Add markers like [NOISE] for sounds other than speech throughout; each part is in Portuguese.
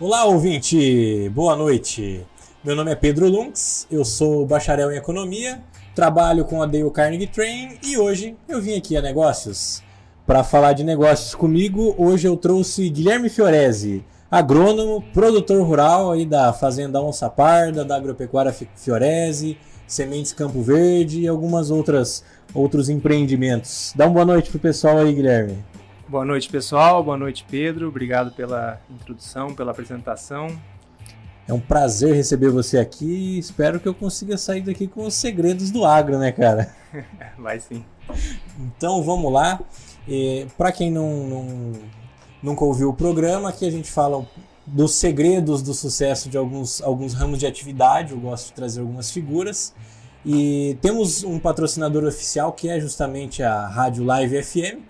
Olá, ouvinte! Boa noite! Meu nome é Pedro Lunks, eu sou bacharel em economia, trabalho com a Dale Carnegie Train e hoje eu vim aqui a negócios. Para falar de negócios comigo, hoje eu trouxe Guilherme Fiorese, agrônomo, produtor rural aí da Fazenda Onça Parda, da Agropecuária Fiorese, Sementes Campo Verde e algumas outras outros empreendimentos. Dá uma boa noite pro pessoal aí, Guilherme. Boa noite, pessoal. Boa noite, Pedro. Obrigado pela introdução, pela apresentação. É um prazer receber você aqui. Espero que eu consiga sair daqui com os segredos do agro, né, cara? [LAUGHS] Vai sim. Então vamos lá. Para quem não, não, nunca ouviu o programa, aqui a gente fala dos segredos do sucesso de alguns, alguns ramos de atividade. Eu gosto de trazer algumas figuras. E temos um patrocinador oficial que é justamente a Rádio Live FM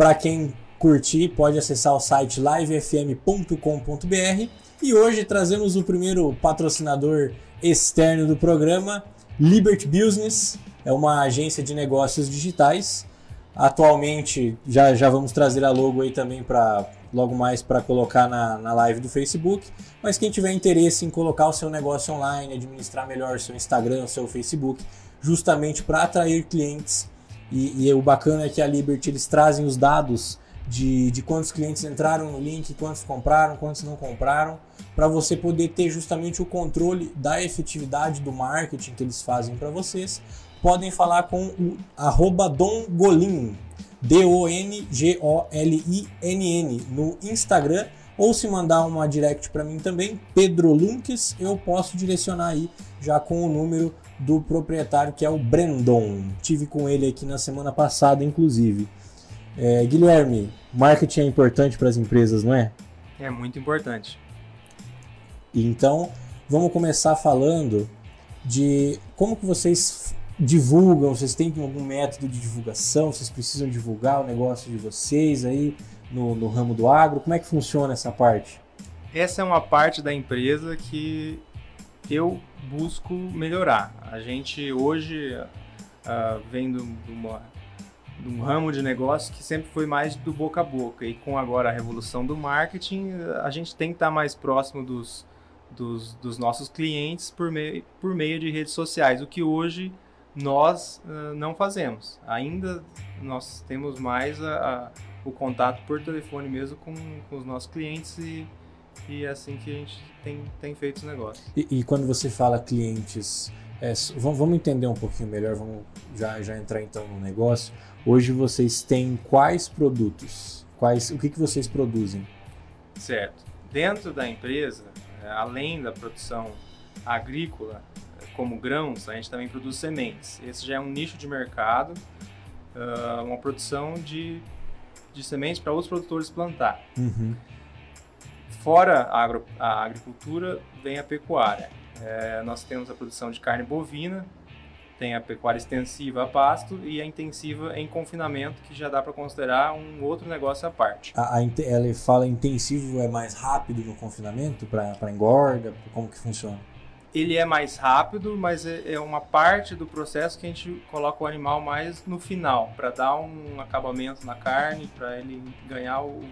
para quem curtir, pode acessar o site livefm.com.br. E hoje trazemos o primeiro patrocinador externo do programa, Liberty Business, é uma agência de negócios digitais. Atualmente, já, já vamos trazer a logo aí também para logo mais para colocar na, na live do Facebook. Mas quem tiver interesse em colocar o seu negócio online, administrar melhor seu Instagram, seu Facebook, justamente para atrair clientes e, e, o bacana é que a Liberty eles trazem os dados de, de quantos clientes entraram no link, quantos compraram, quantos não compraram, para você poder ter justamente o controle da efetividade do marketing que eles fazem para vocês. Podem falar com o arroba Dongolin, D-O-N-G-O-L-I-N-N, no Instagram ou se mandar uma direct para mim também, Pedro Lunques, eu posso direcionar aí já com o número do proprietário que é o Brandon. Tive com ele aqui na semana passada, inclusive. É, Guilherme, marketing é importante para as empresas, não é? É muito importante. Então, vamos começar falando de como que vocês divulgam, vocês têm algum método de divulgação, vocês precisam divulgar o negócio de vocês aí no, no ramo do agro, como é que funciona essa parte? Essa é uma parte da empresa que eu busco melhorar. A gente hoje uh, vem de, uma, de um ramo de negócio que sempre foi mais do boca a boca e com agora a revolução do marketing, a gente tem que estar mais próximo dos, dos, dos nossos clientes por meio, por meio de redes sociais, o que hoje nós uh, não fazemos. Ainda nós temos mais a, a, o contato por telefone mesmo com, com os nossos clientes e e é assim que a gente tem, tem feito os negócios. E, e quando você fala clientes, é, vamos entender um pouquinho melhor, vamos já, já entrar então no negócio. Hoje vocês têm quais produtos? Quais, o que, que vocês produzem? Certo. Dentro da empresa, é, além da produção agrícola, como grãos, a gente também produz sementes. Esse já é um nicho de mercado, uh, uma produção de, de sementes para outros produtores plantar. Uhum. Fora a, agro, a agricultura, vem a pecuária. É, nós temos a produção de carne bovina, tem a pecuária extensiva a pasto e a intensiva em confinamento, que já dá para considerar um outro negócio à parte. A, a, ela fala intensivo é mais rápido no confinamento para engorda? Como que funciona? Ele é mais rápido, mas é, é uma parte do processo que a gente coloca o animal mais no final, para dar um acabamento na carne, para ele ganhar o,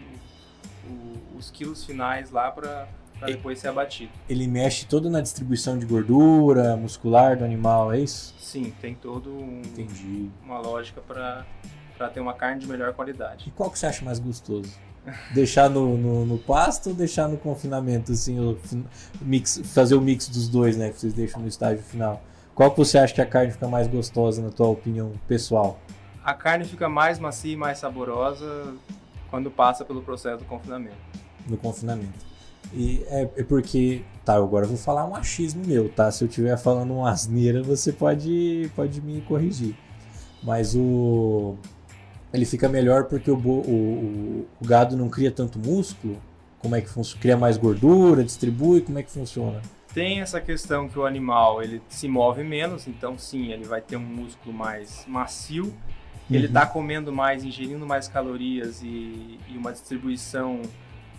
o, os quilos finais lá para depois ser abatido. Ele mexe todo na distribuição de gordura muscular do animal, é isso? Sim, tem todo um, Entendi. uma lógica para ter uma carne de melhor qualidade. E qual que você acha mais gostoso? deixar no, no, no, pasto ou deixar no confinamento, assim, o mix, fazer o mix dos dois, né, que vocês deixam no estágio final. Qual que você acha que a carne fica mais gostosa, na tua opinião pessoal? A carne fica mais macia e mais saborosa quando passa pelo processo do confinamento. No confinamento. E é, é, porque, tá, agora eu vou falar um achismo meu, tá? Se eu estiver falando uma asneira, você pode, pode me corrigir. Mas o. Ele fica melhor porque o, o, o gado não cria tanto músculo. Como é que funciona? Cria mais gordura, distribui, como é que funciona? Tem essa questão que o animal ele se move menos, então sim, ele vai ter um músculo mais macio ele está uhum. comendo mais, ingerindo mais calorias e, e uma distribuição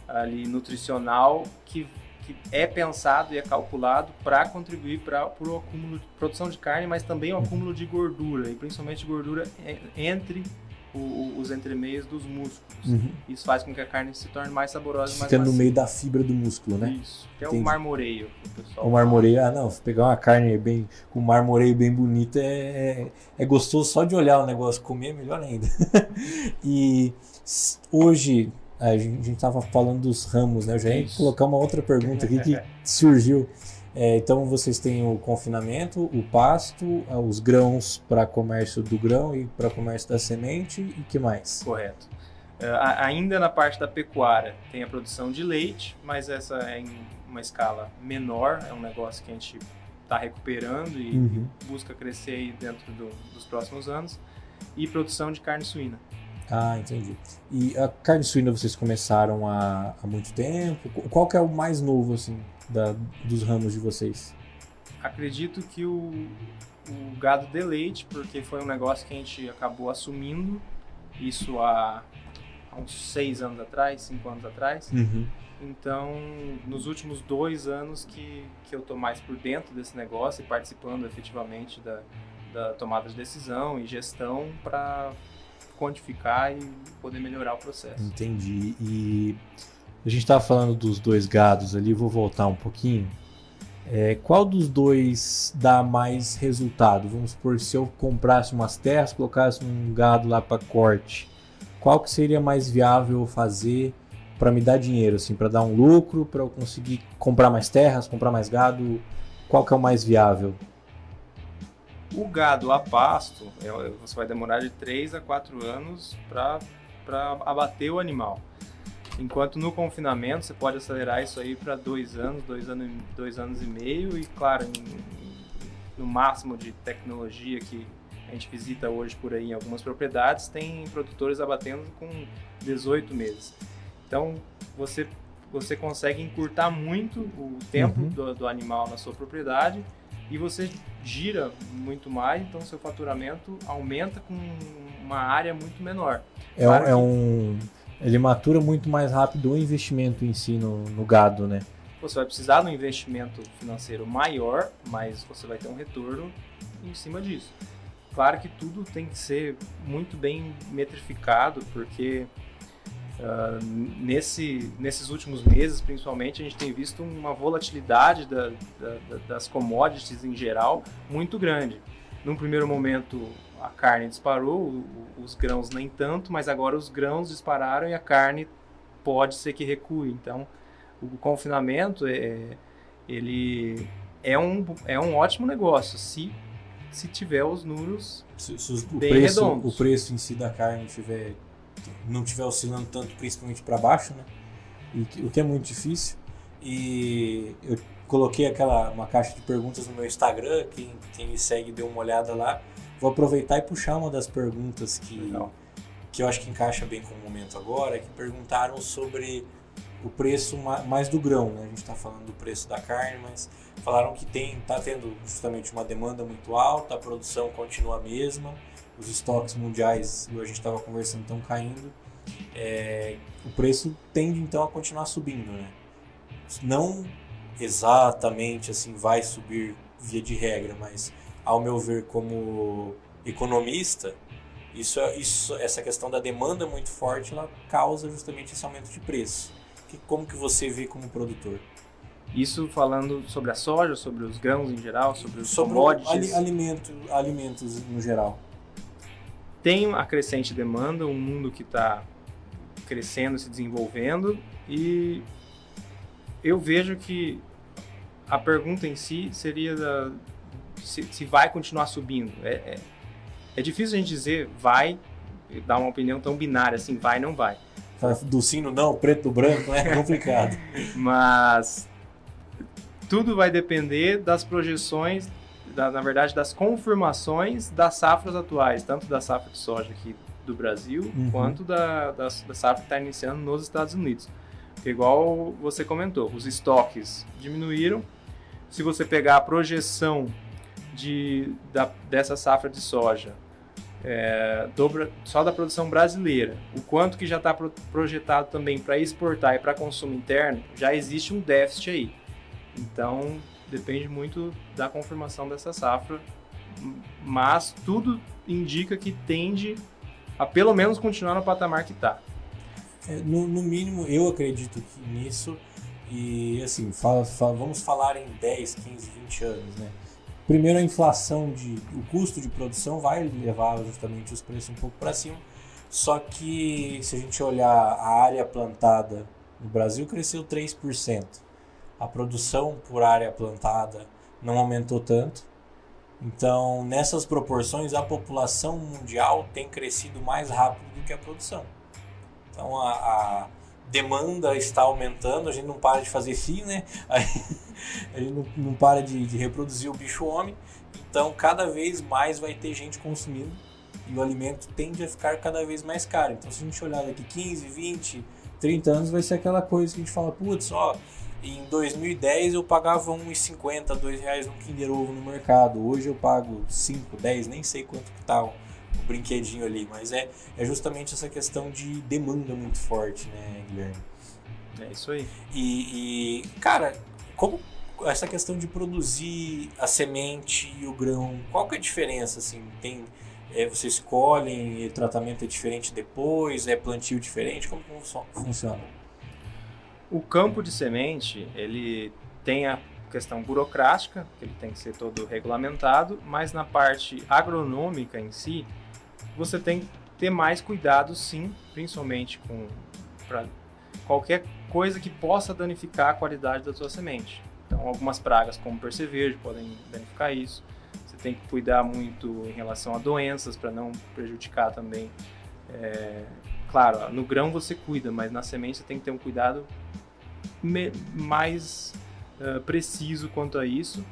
ali nutricional que, que, é pensado e é calculado para contribuir para o acúmulo de produção de carne, mas também o acúmulo de gordura, e principalmente gordura entre o, os entremeios dos músculos. Uhum. Isso faz com que a carne se torne mais saborosa e mais Fica no meio da fibra do músculo, né? Isso, que é Entendi. o marmoreio. O, pessoal O marmoreio, ah não, se pegar uma carne bem com marmoreio bem bonito é, é, é gostoso só de olhar o negócio, comer é melhor ainda. [LAUGHS] e hoje a gente, a gente tava falando dos ramos, né? Eu já ia Isso. colocar uma outra pergunta aqui que [LAUGHS] surgiu. É, então vocês têm o confinamento, o pasto, ah, os grãos para comércio do grão e para comércio da semente e que mais? Correto. É, a- ainda na parte da pecuária tem a produção de leite, mas essa é em uma escala menor, é um negócio que a gente está recuperando e Uhum. busca crescer aí dentro do- dos próximos anos. E produção de carne suína. Ah, entendi. E a carne suína vocês começaram há, há muito tempo? Qu- Qual que é o mais novo, assim, da, dos ramos de vocês? Acredito que o, o gado de leite, porque foi um negócio que a gente acabou assumindo, isso há, há uns seis anos atrás, cinco anos atrás. Então, nos últimos dois anos que, que eu tô mais por dentro desse negócio e participando efetivamente da, da tomada de decisão e gestão para quantificar e poder melhorar o processo. Entendi. E a gente estava falando dos dois gados ali, vou voltar um pouquinho. É, qual dos dois dá mais resultado? Vamos supor, se eu comprasse umas terras, colocasse um gado lá para corte, qual que seria mais viável fazer para me dar dinheiro, assim, para dar um lucro, para eu conseguir comprar mais terras, comprar mais gado? Qual que é o mais viável? O gado a pasto, é- você vai demorar de 3 a 4 anos para abater o animal. Enquanto no confinamento você pode acelerar isso aí para dois anos, dois anos, e- dois anos e meio e claro, no máximo de tecnologia que a gente visita hoje por aí em algumas propriedades, tem produtores abatendo com 18 meses. Então você você consegue encurtar muito o tempo Uhum. do, do animal na sua propriedade e você gira muito mais, então seu faturamento aumenta com uma área muito menor. É, Claro um- que- é um. Ele matura muito mais rápido o investimento em si no, no gado, né? Você vai precisar de um investimento financeiro maior, mas você vai ter um retorno em cima disso. Claro que tudo tem que ser muito bem metrificado, porque ah, nesse, nesses últimos meses, principalmente, a gente tem visto uma volatilidade da- da- da- das commodities em geral muito grande. Num primeiro momento, a carne disparou, o- o- os grãos nem tanto, mas agora os grãos dispararam e a carne pode ser que recue. Então, o confinamento é, ele é um, é um ótimo negócio se, se tiver os números Se, se os- o, Bem preço, redondos. o preço em si da carne tiver, não estiver oscilando tanto, principalmente para baixo, né? E o que é muito difícil. E eu coloquei aquela uma caixa de perguntas no meu Instagram, quem, quem me segue deu uma olhada lá. Vou aproveitar e puxar uma das perguntas que, Legal. que eu acho que encaixa bem com o momento agora, que perguntaram sobre o preço ma- mais do grão, né? A gente está falando do preço da carne, mas falaram que tem tá tendo justamente uma demanda muito alta, a produção continua a mesma, os estoques mundiais, a gente estava conversando, estão caindo. É, o preço tende então a continuar subindo, né? Não exatamente assim vai subir via de regra, mas ao meu ver como economista, isso, é- isso essa questão da demanda muito forte, ela causa justamente esse aumento de preço. Que, como que você vê como produtor? Isso falando sobre a soja, sobre os grãos em geral, sobre os Sobre commodities. ali- alimento, alimentos no geral. Tem a crescente demanda, um mundo que está crescendo, se desenvolvendo e eu vejo que a pergunta em si seria da- se, se vai continuar subindo. É, é, é difícil a gente dizer vai, dar uma opinião tão binária assim, vai, não vai. Do sino não, preto do branco, é [LAUGHS] complicado. Mas tudo vai depender das projeções, da- na verdade, das confirmações das safras atuais, tanto da safra de soja aqui do Brasil, Uhum. quanto da, da, da safra que está iniciando nos Estados Unidos. Porque, igual você comentou, os estoques diminuíram. Se você pegar a projeção de, da, dessa safra de soja, é, do só da produção brasileira, o quanto que já está projetado também para exportar e para consumo interno, já existe um déficit aí. Então, depende muito da confirmação dessa safra, mas tudo indica que tende a pelo menos continuar no patamar que está. É, no, no, mínimo, eu acredito nisso. E assim, fala, fala, vamos falar em 10, 15, 20 anos, né? Primeiro, a inflação de. O custo de produção vai levar justamente os preços um pouco para cima. Só que se a gente olhar a área plantada no Brasil, cresceu 3%. A produção por área plantada não aumentou tanto. Então, nessas proporções, a população mundial tem crescido mais rápido do que a produção. Então, a, a demanda está aumentando, a gente não para de fazer fio, né? [LAUGHS] A gente não, não para de, de reproduzir o bicho homem. Então, cada vez mais vai ter gente consumindo e o alimento tende a ficar cada vez mais caro. Então, se a gente olhar daqui 15, 20, 30 anos, vai ser aquela coisa que a gente fala, putz, ó, em 2010 eu pagava R$1,50, R$2,00 no Kinder Ovo no mercado. Hoje eu pago 5, 10, nem sei quanto que tá o, o brinquedinho ali. Mas é, é justamente essa questão de demanda muito forte, né, Guilherme? É isso aí. E, e cara, como essa questão de produzir a semente e o grão, qual que é a diferença, assim? Tem... É, vocês escolhem, o tratamento é diferente depois, é plantio diferente, como funciona? O campo de semente, ele tem a questão burocrática, que ele tem que ser todo regulamentado, mas na parte agronômica em si, você tem que ter mais cuidado sim, principalmente com qualquer coisa que possa danificar a qualidade da sua semente. Então, algumas pragas como percevejo podem danificar isso. Você tem que cuidar muito em relação a doenças para não prejudicar também é, Claro, no grão você cuida, mas na semente você tem que ter um cuidado mais uh, preciso quanto a isso.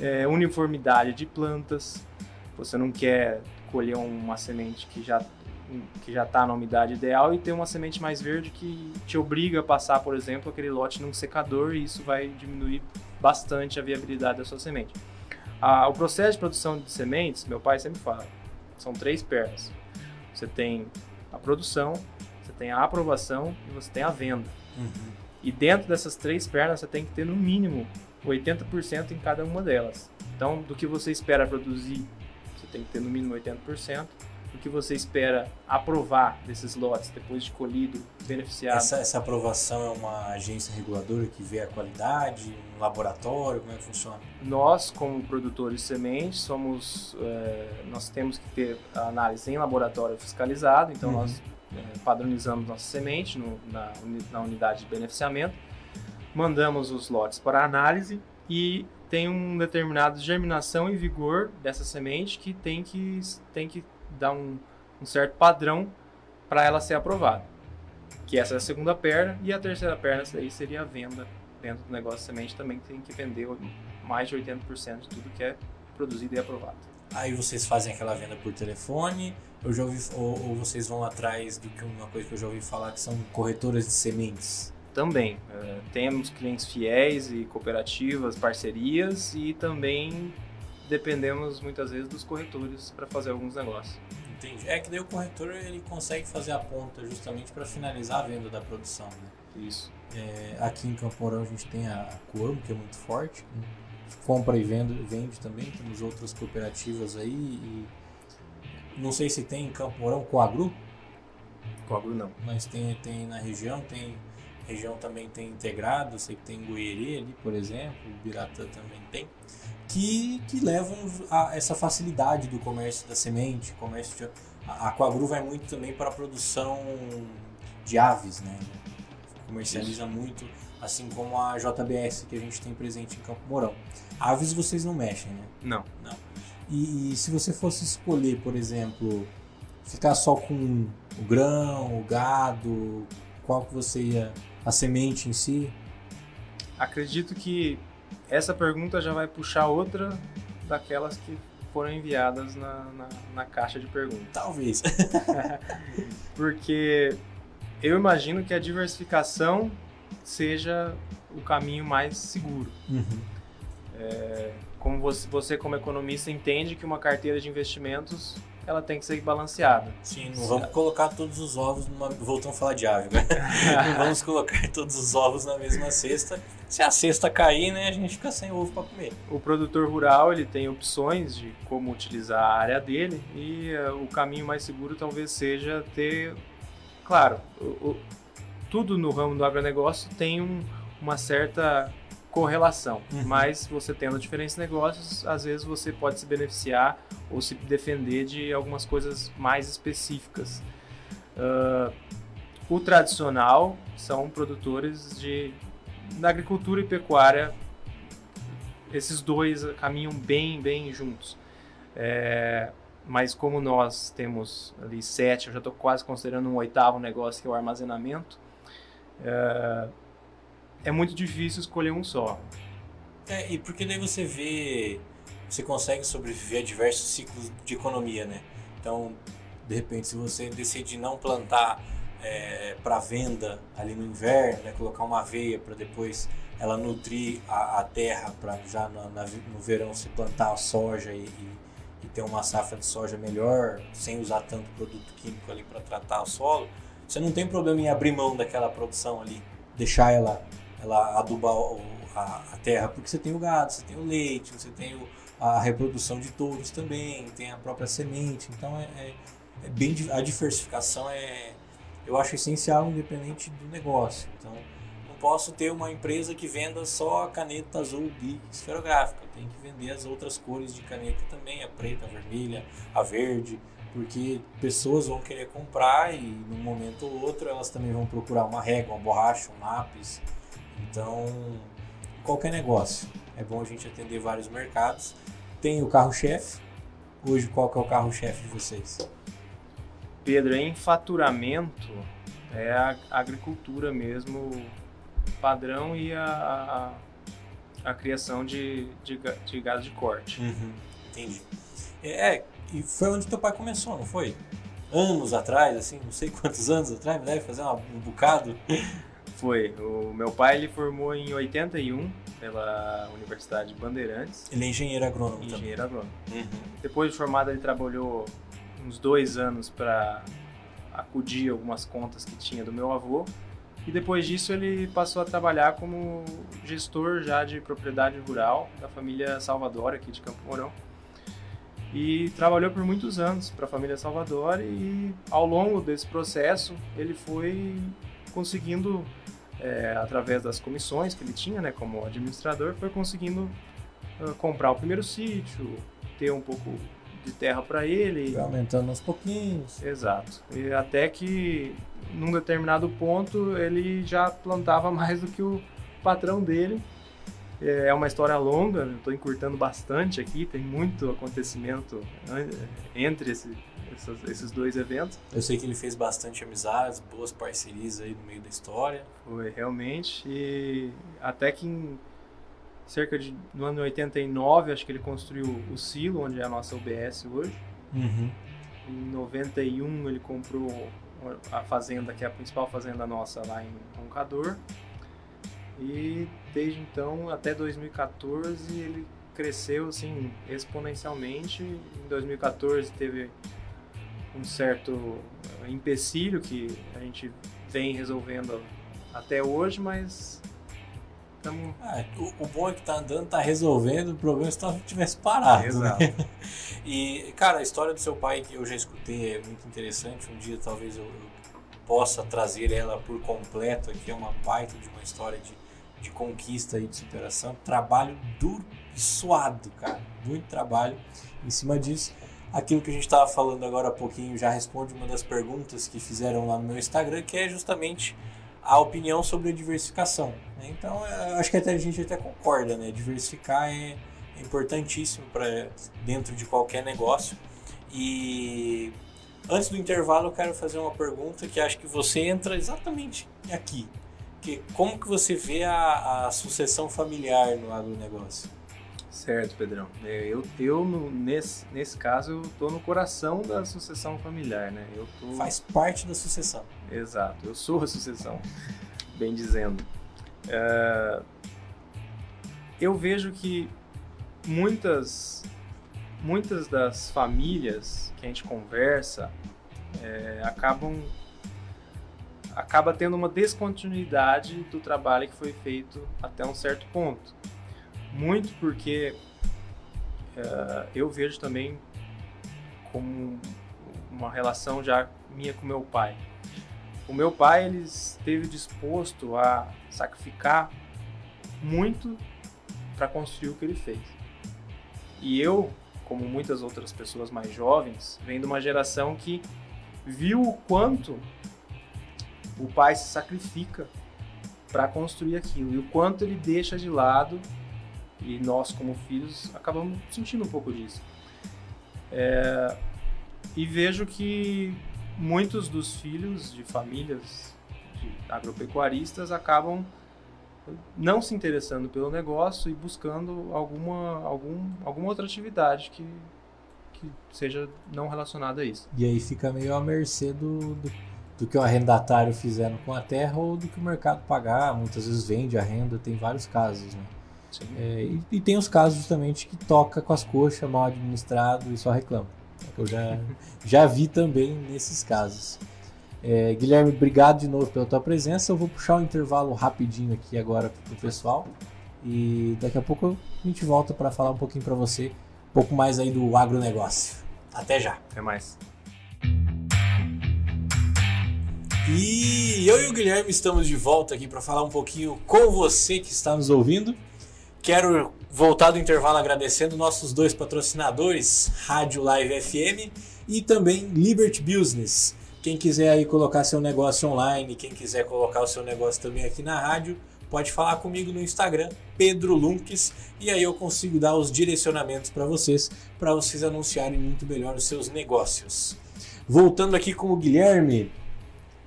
É, uniformidade de plantas. Você não quer colher uma semente que já que já está na umidade ideal e ter uma semente mais verde que te obriga a passar, por exemplo, aquele lote num secador e isso vai diminuir bastante a viabilidade da sua semente. Ah, o processo de produção de sementes, meu pai sempre fala, são três pernas. Você tem a produção, você tem a aprovação e você tem a venda. Uhum. E dentro dessas três pernas você tem que ter no mínimo 80% em cada uma delas. Então, do que você espera produzir, tem que ter no mínimo 80% o que você espera aprovar desses lotes depois de colhido, beneficiado? Essa, essa, aprovação é uma agência reguladora que vê a qualidade, um laboratório, como é que funciona? Nós, como produtores de sementes, somos, é, nós temos que ter a análise em laboratório fiscalizado, então uhum. nós é, padronizamos nossa semente no, na, na unidade de beneficiamento, mandamos os lotes para análise e tem um determinado germinação e vigor dessa semente que tem que, tem que dar um, um certo padrão para ela ser aprovada. Que essa é a segunda perna. E a terceira perna aí seria a venda dentro do negócio de semente. Também tem que vender mais de 80% de tudo que é produzido e aprovado. Aí vocês fazem aquela venda por telefone, eu já ouvi, ou, ou, vocês vão atrás do que uma coisa que eu já ouvi falar que são corretoras de sementes? Também. Uh, temos clientes fiéis e cooperativas, parcerias e também dependemos muitas vezes dos corretores para fazer alguns negócios. Entendi. É que daí o corretor ele consegue fazer a ponta justamente para finalizar a venda da produção, né? Isso. É, aqui em Campo Mourão a gente tem a Coamo, que é muito forte, compra e vende, vende também, temos outras cooperativas aí e não sei se tem em Campo Mourão Coagru. Coagru não. Mas tem, tem na região, tem região também tem integrado, sei que tem Goieri ali, por exemplo, Biratã também tem que, que levam a essa facilidade do comércio da semente, comércio de, a Aquagru vai muito também para a produção de aves, né? Comercializa Isso. muito, assim como a JBS que a gente tem presente em Campo Mourão. Aves vocês não mexem, né? Não. Não. E, e se você fosse escolher, por exemplo, ficar só com o grão, o gado, qual que você ia, a semente em si? Acredito que essa pergunta já vai puxar outra daquelas que foram enviadas na, na, na caixa de perguntas. Talvez. [LAUGHS] Porque eu imagino que a diversificação seja o caminho mais seguro. Uhum. É, como você, você, como economista, entende que uma carteira de investimentos ela tem que ser balanceada. Sim, não vamos colocar todos os ovos numa. Voltamos a falar de ave, né? [LAUGHS] não vamos colocar todos os ovos na mesma cesta. Se a cesta cair, né, a gente fica sem ovo para comer. O produtor rural ele tem opções de como utilizar a área dele e uh, o caminho mais seguro talvez seja ter, claro, o, o, tudo no ramo do agronegócio tem um, uma certa correlação. Uhum. Mas você tendo diferentes negócios, às vezes você pode se beneficiar ou se defender de algumas coisas mais específicas. Uh, o tradicional são produtores de da agricultura e pecuária. Esses dois caminham bem, bem juntos. É, mas como nós temos ali sete, eu já estou quase considerando um oitavo negócio que é o armazenamento. É, é muito difícil escolher um só. É, e porque daí você vê, você consegue sobreviver a diversos ciclos de economia, né? Então, de repente, se você decide não plantar é, para venda ali no inverno, né? colocar uma aveia para depois ela nutrir a, a terra para já no, na, no verão se plantar a soja e, e, e, ter uma safra de soja melhor, sem usar tanto produto químico ali para tratar o solo, você não tem problema em abrir mão daquela produção ali, deixar ela ela adubar a, a, terra, porque você tem o gado, você tem o leite, você tem o, a reprodução de touros também, tem a própria semente, então é, é, é, bem a diversificação é eu acho essencial independente do negócio. Então não posso ter uma empresa que venda só a caneta azul bic esferográfica, tenho que vender as outras cores de caneta também, a preta, a vermelha, a verde, porque pessoas vão querer comprar e num momento ou outro elas também vão procurar uma régua, uma borracha, um lápis então, qualquer negócio, é bom a gente atender vários mercados. Tem o carro-chefe. Hoje, qual que é o carro-chefe de vocês? Pedro, em faturamento, é a agricultura mesmo padrão e a, a, a criação de, de, de, gado de corte. Uhum, entendi. É, e foi onde teu pai começou, não foi? Anos atrás, assim, não sei [LAUGHS] quantos anos atrás, deve fazer um bocado. Foi. O meu pai ele formou em 81 pela Universidade Bandeirantes. Ele é engenheiro agrônomo Engenheiro agrônomo. Uhum. Depois de formado, ele trabalhou uns dois anos para acudir algumas contas que tinha do meu avô. E depois disso ele passou a trabalhar como gestor já de propriedade rural da família Salvador aqui de Campo Mourão. E trabalhou por muitos anos para a família Salvador e ao longo desse processo ele foi conseguindo é, através das comissões que ele tinha, né, como administrador, foi conseguindo uh, comprar o primeiro sítio, ter um pouco de terra para ele. Foi aumentando aos pouquinhos. Exato. E até que, num determinado ponto, ele já plantava [LAUGHS] mais do que o patrão dele. É uma história longa, estou encurtando bastante aqui, tem muito acontecimento entre esse, essas, esses dois eventos. Eu sei que ele fez bastante amizades, boas parcerias aí no meio da história. Foi, realmente. E até que em cerca de no ano 89, acho que ele construiu o silo, onde é a nossa UBS hoje. Uhum. Em 91 ele comprou a fazenda, que é a principal fazenda nossa lá em Roncador. E desde então até 2014 ele cresceu assim exponencialmente. Em 2014 teve um certo empecilho que a gente vem resolvendo até hoje, mas Tamo... Ah, o, o, bom é que tá andando, tá resolvendo, o problema é se tivesse parado. Né? Exato. Né? [LAUGHS] E, cara, a história do seu pai que eu já escutei é muito interessante. Um dia talvez eu, eu possa trazer ela por completo aqui. É uma baita de uma história de, de conquista e de superação. Trabalho duro e suado, cara. Muito trabalho em cima disso aquilo que a gente estava falando agora há pouquinho já responde uma das perguntas que fizeram lá no meu Instagram, que é justamente a opinião sobre a diversificação. Né? Então, acho que até a gente até concorda, né? Diversificar é, é importantíssimo para dentro de qualquer negócio. E antes do intervalo, eu quero fazer uma pergunta que acho que você entra exatamente aqui. Que como que você vê a, a sucessão familiar no agronegócio? Certo, Pedrão. É, eu, eu nesse, nesse caso, eu tô no coração da sucessão familiar, né? Eu tô... Faz parte da sucessão. Exato, eu sou a sucessão, [LAUGHS] bem dizendo. É... Eu vejo que muitas muitas das famílias que a gente conversa é, acabam acaba tendo uma descontinuidade do trabalho que foi feito até um certo ponto. Muito porque uh, eu vejo também como uma relação já minha com meu pai. O meu pai ele esteve disposto a sacrificar muito para construir o que ele fez. E eu, como muitas outras pessoas mais jovens, venho de uma geração que viu o quanto o pai se sacrifica para construir aquilo e o quanto ele deixa de lado e nós como filhos acabamos sentindo um pouco disso é, e vejo que muitos dos filhos de famílias de agropecuaristas acabam não se interessando pelo negócio e buscando alguma, algum, alguma outra atividade que, que seja não relacionada a isso. E aí fica meio à mercê do, do, do que o arrendatário fizeram com a terra ou do que o mercado pagar. Muitas vezes vende a renda, tem vários casos, né? É, e, e, tem os casos justamente que toca com as coxas, mal administrado e só reclama. Eu já, [LAUGHS] já vi também nesses casos. É, Guilherme, obrigado de novo pela tua presença. Eu vou puxar um intervalo rapidinho aqui agora para o pessoal e daqui a pouco a gente volta para falar um pouquinho para você, um pouco mais aí do agronegócio. Até já. Até mais. E eu e o Guilherme estamos de volta aqui para falar um pouquinho com você que está nos ouvindo. Quero voltar do intervalo agradecendo nossos dois patrocinadores, Rádio Live FM e também Liberty Business. Quem quiser aí colocar seu negócio online, quem quiser colocar o seu negócio também aqui na rádio, pode falar comigo no Instagram, Pedro Lunques, e aí eu consigo dar os direcionamentos para vocês, para vocês anunciarem muito melhor os seus negócios. Voltando aqui com o Guilherme,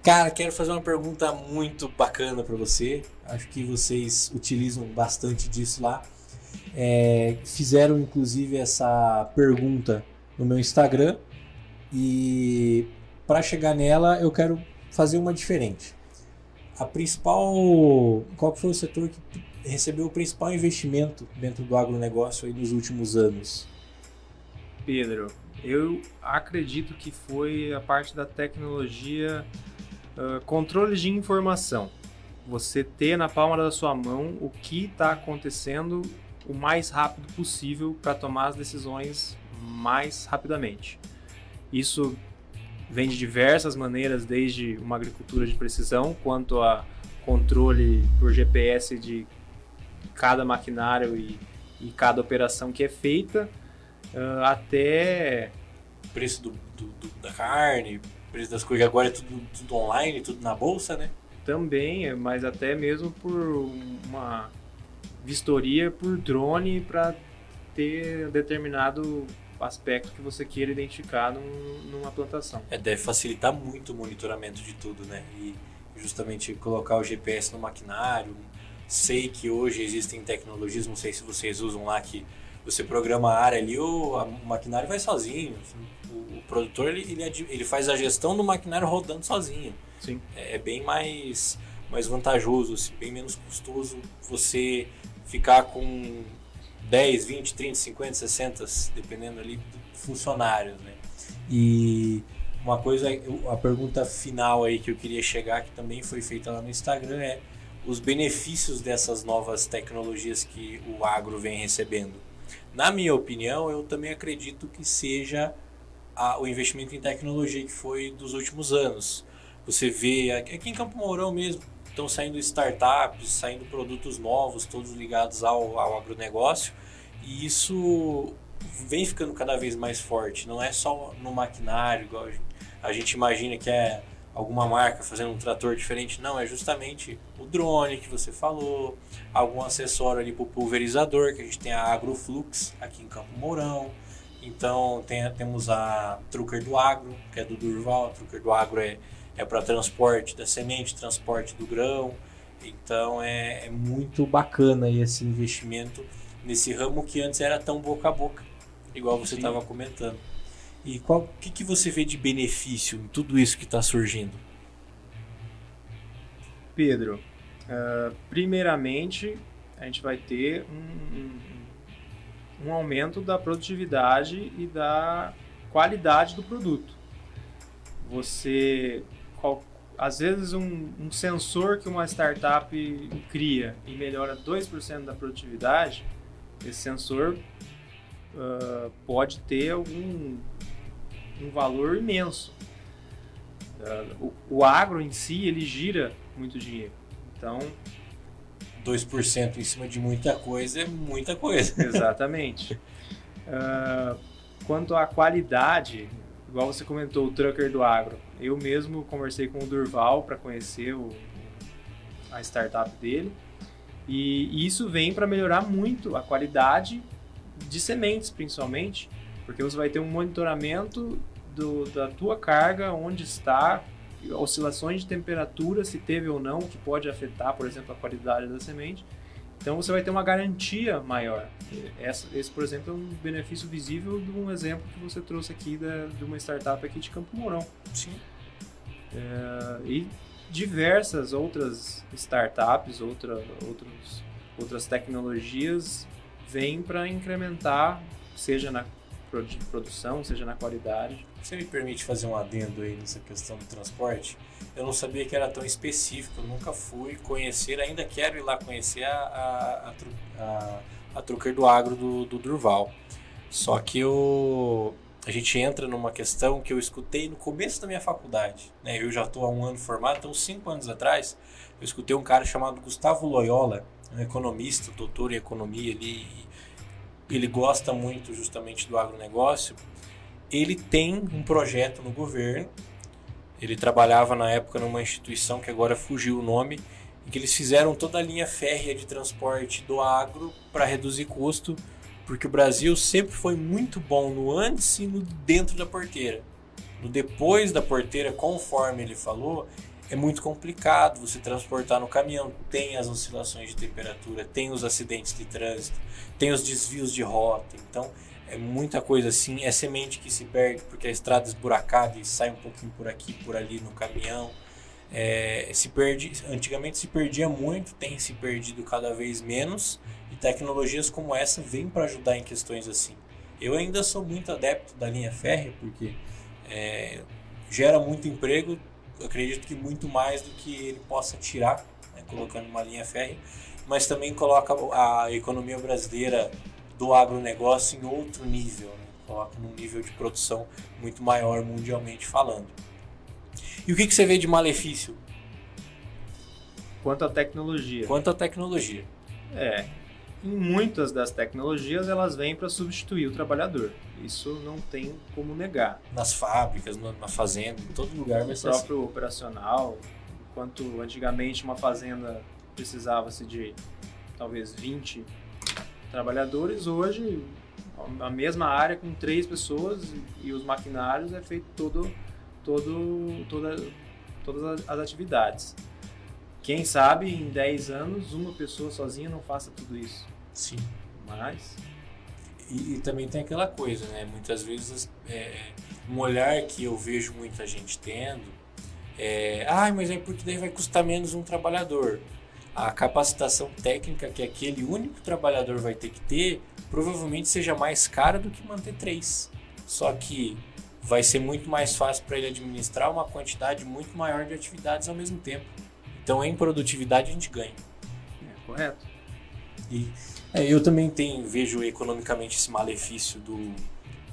Cara, quero fazer uma pergunta muito bacana para você. Acho que vocês utilizam bastante disso lá. É, fizeram inclusive essa pergunta no meu Instagram e para chegar nela eu quero fazer uma diferente. A principal, qual foi o setor que recebeu o principal investimento dentro do agronegócio aí nos últimos anos? Pedro, eu acredito que foi a parte da tecnologia Uh, controle de informação. Você ter na palma da sua mão o que está acontecendo o mais rápido possível para tomar as decisões mais rapidamente. Isso vem de diversas maneiras, desde uma agricultura de precisão, quanto a controle por GPS de cada maquinário e, e cada operação que é feita, uh, até preço do, do, do, da carne, preço das coisas agora é tudo, tudo online, tudo na bolsa, né? Também, mas até mesmo por uma vistoria por drone para ter determinado aspecto que você queira identificar num, numa plantação. É, deve facilitar muito o monitoramento de tudo, né? E justamente colocar o GPS no maquinário. Sei que hoje existem tecnologias, não sei se vocês usam lá que você programa a área ali, o, o maquinário vai sozinho. O, o produtor ele, ele, ele, faz a gestão do maquinário rodando sozinho. Sim. É, é bem mais, mais vantajoso, assim, bem menos custoso você ficar com 10, 20, 30, 50, 60, dependendo ali funcionários, né? E uma coisa, a pergunta final aí que eu queria chegar, que também foi feita lá no Instagram, é os benefícios dessas novas tecnologias que o agro vem recebendo. Na minha opinião, eu também acredito que seja a, o investimento em tecnologia que foi dos últimos anos. Você vê aqui em Campo Mourão mesmo, estão saindo startups, saindo produtos novos, todos ligados ao, ao agronegócio, e isso vem ficando cada vez mais forte. Não é só no maquinário, igual a gente imagina que é alguma marca fazendo um trator diferente. Não, é justamente o drone que você falou, algum acessório ali para o pulverizador, que a gente tem a Agroflux aqui em Campo Mourão. Então tem, temos a Trucker do Agro, que é do Durval. A Trucker do Agro é, é para transporte da semente, transporte do grão. Então é, é muito bacana esse investimento nesse ramo que antes era tão boca a boca, igual você estava comentando. E qual que, que você vê de benefício em tudo isso que está surgindo? Pedro, uh, primeiramente a gente vai ter um, um, um aumento da produtividade e da qualidade do produto. Você, qual, às vezes, um, um, sensor que uma startup cria e melhora 2% da produtividade, esse sensor uh, pode ter algum um valor imenso. Uh, o, o agro em si, ele gira muito dinheiro. Então, 2% em cima de muita coisa é muita coisa. [LAUGHS] Exatamente. uh, quanto à qualidade, igual você comentou, o trucker do agro. Eu mesmo conversei com o Durval para conhecer o, a startup dele. E isso vem para melhorar muito a qualidade de sementes, principalmente, porque você vai ter um monitoramento do, da tua carga, onde está, oscilações de temperatura, se teve ou não, que pode afetar, por exemplo, a qualidade da semente. Então você vai ter uma garantia maior. Essa, esse, por exemplo, é um benefício visível de um exemplo que você trouxe aqui da, de uma startup aqui de Campo Mourão. Sim. É, e diversas outras startups, outra, outros, outras tecnologias vêm para incrementar, seja na produção, seja na qualidade. Você me permite fazer um adendo aí nessa questão do transporte? Eu não sabia que era tão específico, nunca fui conhecer, ainda quero ir lá conhecer a, a, a, a, Trucker do Agro do, do Durval. Só que eu, a gente entra numa questão que eu escutei no começo da minha faculdade. Né? Eu já estou há um ano formado, então cinco anos atrás, eu escutei um cara chamado Gustavo Loyola, um economista, doutor em economia, ele, ele gosta muito justamente do agronegócio. Ele tem um projeto no governo, ele trabalhava na época numa instituição que agora fugiu o nome, em que eles fizeram toda a linha férrea de transporte do agro para reduzir custo, porque o Brasil sempre foi muito bom no antes e no dentro da porteira. No depois da porteira, conforme ele falou, é muito complicado você transportar no caminhão. Tem as oscilações de temperatura, tem os acidentes de trânsito, tem os desvios de rota. Então, é muita coisa assim. É semente que se perde porque a estrada é esburacada e sai um pouquinho por aqui, por ali no caminhão. É, se perde, antigamente se perdia muito, tem se perdido cada vez menos e tecnologias como essa vêm para ajudar em questões assim. Eu ainda sou muito adepto da linha férrea porque é, gera muito emprego, acredito que muito mais do que ele possa tirar, né, colocando uma linha férrea, mas também coloca a economia brasileira do agronegócio em outro nível, né, coloca num nível de produção muito maior mundialmente falando. E o que, que você vê de malefício? Quanto à tecnologia. Quanto à tecnologia. É, em muitas das tecnologias elas vêm para substituir o trabalhador. Isso não tem como negar. Nas fábricas, na fazenda, em todo lugar vai ser assim. próprio operacional, enquanto antigamente uma fazenda precisava-se de talvez 20 trabalhadores, hoje a mesma área com três pessoas e os maquinários é feito todo, todo, toda, todas as atividades. Quem sabe em 10 anos uma pessoa sozinha não faça tudo isso. Sim. Mas. E, e também tem aquela coisa, né? Muitas vezes é, um olhar que eu vejo muita gente tendo é. Ah, mas é porque daí vai custar menos um trabalhador. A capacitação técnica que aquele único trabalhador vai ter que ter provavelmente seja mais cara do que manter três. Só que vai ser muito mais fácil para ele administrar uma quantidade muito maior de atividades ao mesmo tempo. Então, em produtividade, a gente ganha. É, correto. E é, eu também tenho, vejo economicamente esse malefício do,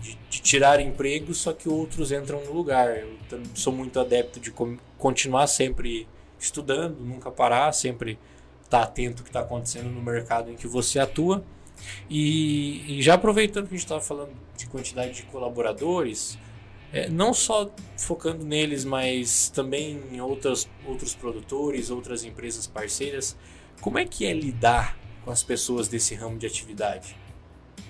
de, de, tirar emprego, só que outros entram no lugar. Eu sou muito adepto de continuar sempre estudando, nunca parar, sempre estar tá atento ao que está acontecendo no mercado em que você atua. E, e já aproveitando que a gente estava falando de quantidade de colaboradores, é, não só focando neles, mas também em outras, outros produtores, outras empresas parceiras, como é que é lidar com as pessoas desse ramo de atividade.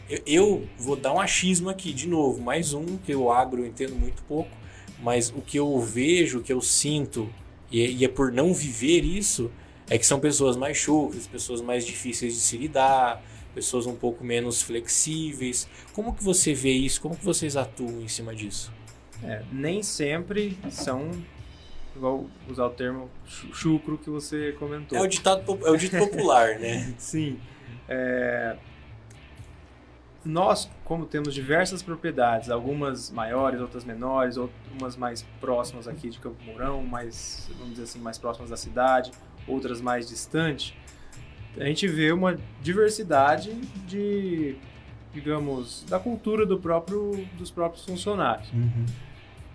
Eu, eu vou dar um achismo aqui, de novo, mais um, que o agro eu entendo muito pouco, mas o que eu vejo, o que eu sinto, e, e é por não viver isso, é que são pessoas mais chucras, pessoas mais difíceis de se lidar, pessoas um pouco menos flexíveis. Como que você vê isso? Como que vocês atuam em cima disso? É, nem sempre são igual usar o termo chucro que você comentou. É o ditado é o dito popular, né? [LAUGHS] Sim. É... nós, como temos diversas propriedades, algumas maiores, outras menores, umas mais próximas aqui de Campo Mourão, mais, vamos dizer assim, mais próximas da cidade, outras mais distantes, a gente vê uma diversidade de, digamos, da cultura do próprio, dos próprios funcionários. Uhum.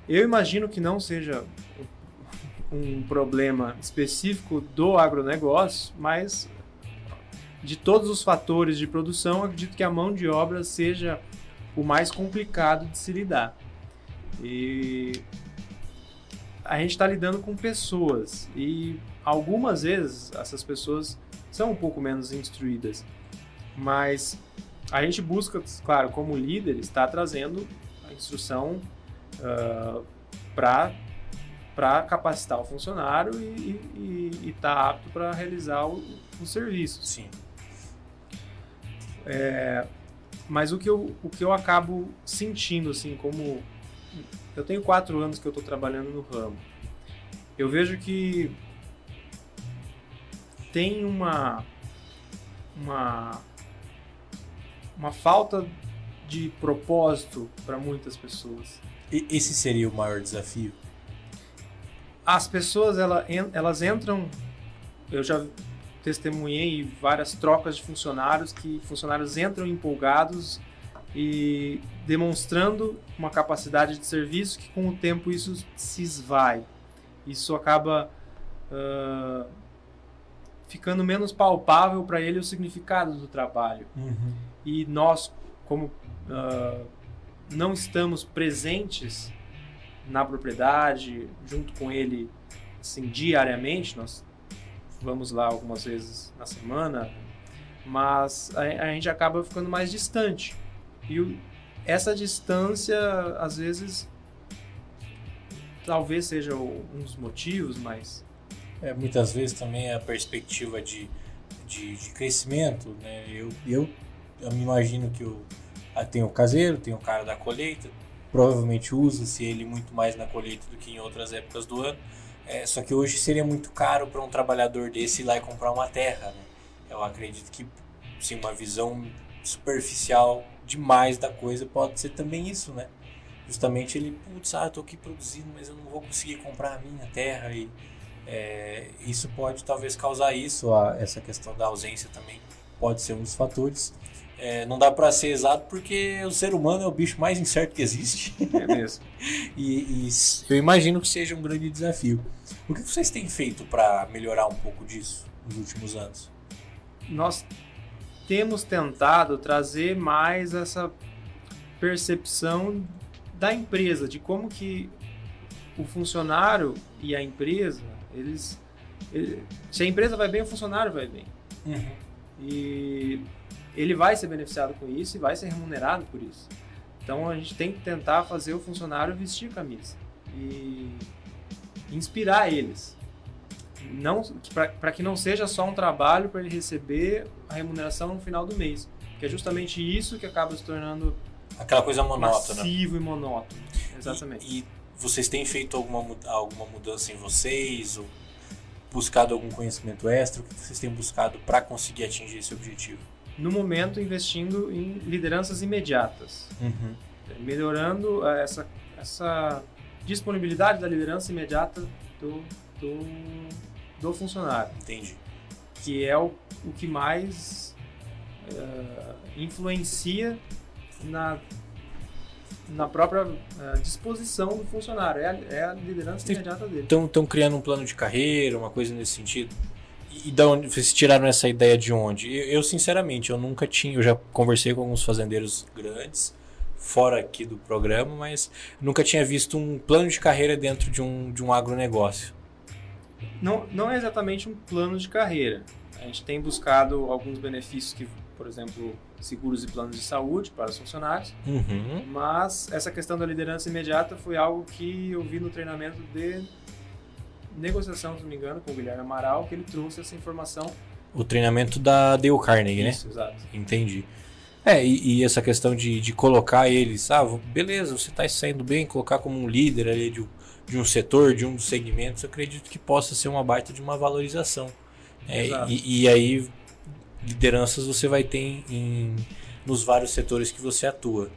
Eu imagino que não seja um problema específico do agronegócio, mas de todos os fatores de produção, acredito que a mão de obra seja o mais complicado de se lidar. E a gente está lidando com pessoas e algumas vezes essas pessoas são um pouco menos instruídas, mas a gente busca, claro, como líder, estar trazendo a instrução uh, para para capacitar o funcionário e estar tá apto para realizar o, o serviço. Sim. É, mas o que, eu, o que eu acabo sentindo, assim, como. Eu tenho quatro anos que eu estou trabalhando no ramo. Eu vejo que tem uma. Uma. Uma falta de propósito para muitas pessoas. E esse seria o maior desafio? As pessoas ela, elas entram. Eu já testemunhei várias trocas de funcionários que funcionários entram empolgados e demonstrando uma capacidade de serviço que com o tempo isso se esvai. Isso acaba uh, ficando menos palpável para ele o significado do trabalho. Uhum. E nós, como uh, não estamos presentes na propriedade, junto com ele assim, diariamente, nós vamos lá algumas vezes na semana, mas a, a gente acaba ficando mais distante. E o, essa distância, às vezes, talvez seja um dos motivos, mas. É, muitas vezes também a perspectiva de, de, de crescimento, né? Eu, eu, eu me imagino que eu ah, tenho o caseiro, tenho o cara da colheita, provavelmente usa-se ele muito mais na colheita do que em outras épocas do ano. É, só que hoje seria muito caro para um trabalhador desse ir lá e comprar uma terra. Né? Eu acredito que sim, uma visão superficial demais da coisa pode ser também isso, né? Justamente ele, putz, ah, tô aqui produzindo, mas eu não vou conseguir comprar a minha terra e é, isso pode talvez causar isso, a, essa questão da ausência também pode ser um dos fatores. É, não dá para ser exato porque o ser humano é o bicho mais incerto que existe. É mesmo. [LAUGHS] e, e, eu imagino que seja um grande desafio. O que vocês têm feito para melhorar um pouco disso nos últimos anos? Nós temos tentado trazer mais essa percepção da empresa, de como que o funcionário e a empresa, eles, ele, se a empresa vai bem, o funcionário vai bem. Uhum. E ele vai ser beneficiado com isso e vai ser remunerado por isso. Então a gente tem que tentar fazer o funcionário vestir camisa e inspirar eles. Não para que não seja só um trabalho para ele receber a remuneração no final do mês, que é justamente isso que acaba se tornando aquela coisa monótona, massivo e monótono. Exatamente. E, e vocês têm feito alguma alguma mudança em vocês ou buscado algum conhecimento extra? O que vocês têm buscado para conseguir atingir esse objetivo? No momento investindo em lideranças imediatas, uhum. melhorando eh, essa, essa disponibilidade da liderança imediata do, do, do funcionário. Entendi. Que é o, o que mais uh, influencia na, na própria uh, disposição do funcionário. É a, é a liderança imediata dele. Estão criando um plano de carreira, uma coisa nesse sentido? E da onde vocês tiraram essa ideia de onde? Eu, eu, sinceramente, eu nunca tinha, eu já conversei com alguns fazendeiros grandes fora aqui do programa, mas nunca tinha visto um plano de carreira dentro de um, de um agronegócio. Não, não é exatamente um plano de carreira. A gente tem buscado alguns benefícios que, por exemplo, seguros e planos de saúde para os funcionários, uhum. mas essa questão da liderança imediata foi algo que eu vi no treinamento de negociação, se não me engano, com o Guilherme Amaral, que ele trouxe essa informação. O treinamento da Dale Carnegie, né? Isso, exato. Entendi. É, e, e, essa questão de, de colocar eles, ah, beleza, você está saindo bem, colocar como um líder ali de, de um setor, de um dos segmentos, eu acredito que possa ser uma baita de uma valorização. É, e, e, aí, lideranças você vai ter em, nos vários setores que você atua.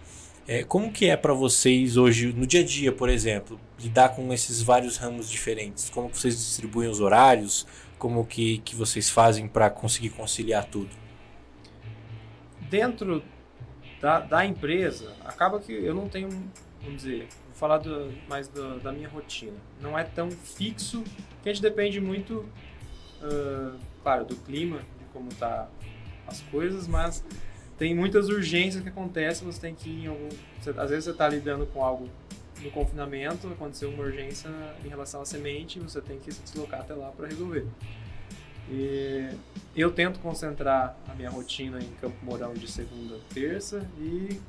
É, como que é para vocês hoje, no dia a dia, por exemplo, lidar com esses vários ramos diferentes? Como vocês distribuem os horários? Como que, que vocês fazem para conseguir conciliar tudo? Dentro da, da empresa, acaba que eu não tenho, vamos dizer, vou falar do, mais do, da minha rotina. Não é tão fixo, que a gente depende muito, uh, claro, do clima, de como tá as coisas, mas tem muitas urgências que acontecem, você tem que ir em algum. Você, às vezes você está lidando com algo no confinamento, aconteceu uma urgência em relação à semente, você tem que se deslocar até lá para resolver. E eu tento concentrar a minha rotina em Campo Mourão de segunda a terça e